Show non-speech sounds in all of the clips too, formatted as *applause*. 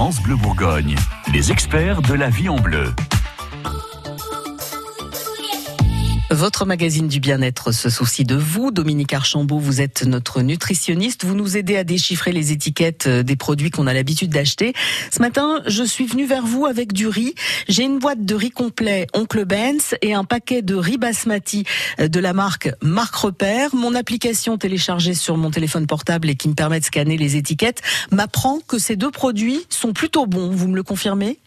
France Bleu Bourgogne, les experts de la vie en bleu. Votre magazine du bien-être se soucie de vous. Dominique Archambault, vous êtes notre nutritionniste. Vous nous aidez à déchiffrer les étiquettes euh, des produits qu'on a l'habitude d'acheter. Ce matin, je suis venue vers vous avec du riz. J'ai une boîte de riz complet Oncle Benz et un paquet de riz basmati euh, de la marque Marque Repère. Mon application téléchargée sur mon téléphone portable et qui me permet de scanner les étiquettes m'apprend que ces deux produits sont plutôt bons. Vous me le confirmez?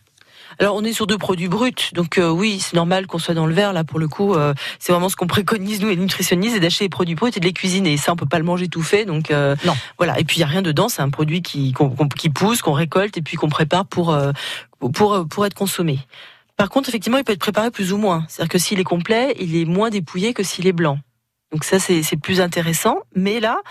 Alors on est sur deux produits bruts, donc euh, oui, c'est normal qu'on soit dans le verre là pour le coup. Euh, c'est vraiment ce qu'on préconise nous les nutritionnistes, c'est d'acheter les produits bruts et de les cuisiner. Ça, on peut pas le manger tout fait, donc euh, non. Voilà. Et puis il y a rien dedans, c'est un produit qui qui pousse, qu'on récolte et puis qu'on prépare pour pour pour être consommé. Par contre, effectivement, il peut être préparé plus ou moins. C'est-à-dire que s'il est complet, il est moins dépouillé que s'il est blanc. Donc ça, c'est plus intéressant. Mais là,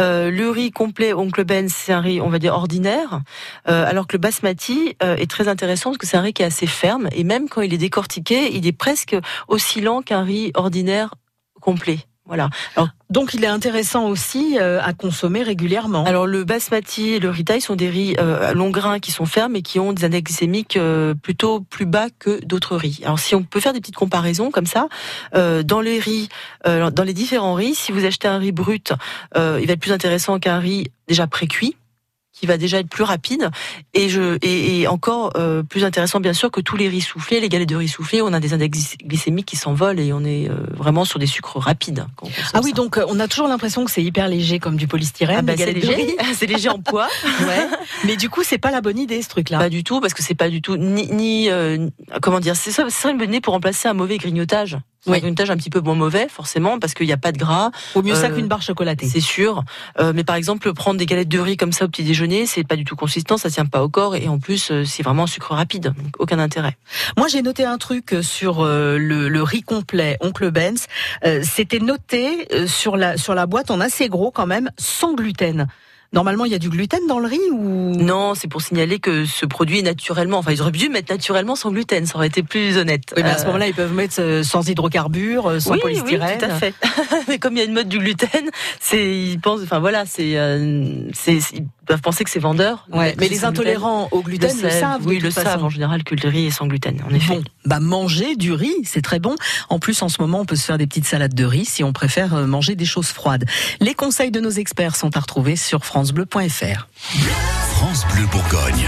euh, le riz complet Oncle Ben, c'est un riz, on va dire, ordinaire, euh, alors que le basmati euh, est très intéressant parce que c'est un riz qui est assez ferme, et même quand il est décortiqué, il est presque aussi lent qu'un riz ordinaire complet. Voilà. Alors, donc il est intéressant aussi euh, à consommer régulièrement. Alors le basmati et le ritaille sont des riz euh, longs grains qui sont fermes et qui ont des index glycémiques euh, plutôt plus bas que d'autres riz. Alors si on peut faire des petites comparaisons comme ça, euh, dans les riz, dans les différents riz, si vous achetez un riz brut, il va être plus intéressant qu'un riz déjà pré-cuit qui va déjà être plus rapide et je et, encore euh, plus intéressant bien sûr que tous les riz soufflés, les galettes de riz soufflés, on a des index glycémiques qui s'envolent et on est euh, vraiment sur des sucres rapides. ah oui, donc euh, on a toujours l'impression que c'est hyper léger comme du polystyrène. Ah bah, c'est léger, *laughs* c'est léger en poids. *laughs* ouais. Mais du coup, c'est pas la bonne idée ce truc-là. Pas du tout parce que c'est pas du tout ni, ni comment dire, c'est ça, c'est une bonne idée pour remplacer un mauvais grignotage. Oui. Une tâche un petit peu moins mauvais, forcément, parce qu'il n'y a pas de gras. Au mieux ça euh, qu'une barre chocolatée. C'est sûr. Euh, mais par exemple, prendre des galettes de riz comme ça au petit déjeuner, c'est pas du tout consistant, ça tient pas au corps, et en plus, euh, c'est vraiment un sucre rapide, donc aucun intérêt. Moi, j'ai noté un truc sur le, le, riz complet Oncle Benz. C'était noté sur la sur la boîte en assez gros quand même, sans gluten. Normalement, il y a du gluten dans le riz ou? Non, c'est pour signaler que ce produit est naturellement. Enfin, ils auraient dû mettre naturellement sans gluten, ça aurait été plus honnête. Oui, mais à ce euh, moment-là, ils peuvent mettre euh, sans hydrocarbures, euh, sans polystyrène. Oui, tout à fait. *laughs* mais comme il y a une mode du gluten, c'est ils pensent. Enfin voilà, c'est c'est peuvent penser que c'est vendeur. Ouais, mais les intolérants au gluten le, savent. Oui, le savent en général que le riz est sans gluten. En effet. Bon, bah manger du riz, c'est très bon. En plus, en ce moment, on peut se faire des petites salades de riz si on préfère manger des choses froides. Les conseils de nos experts sont à retrouver sur francebleu.fr. France Bleu Bourgogne.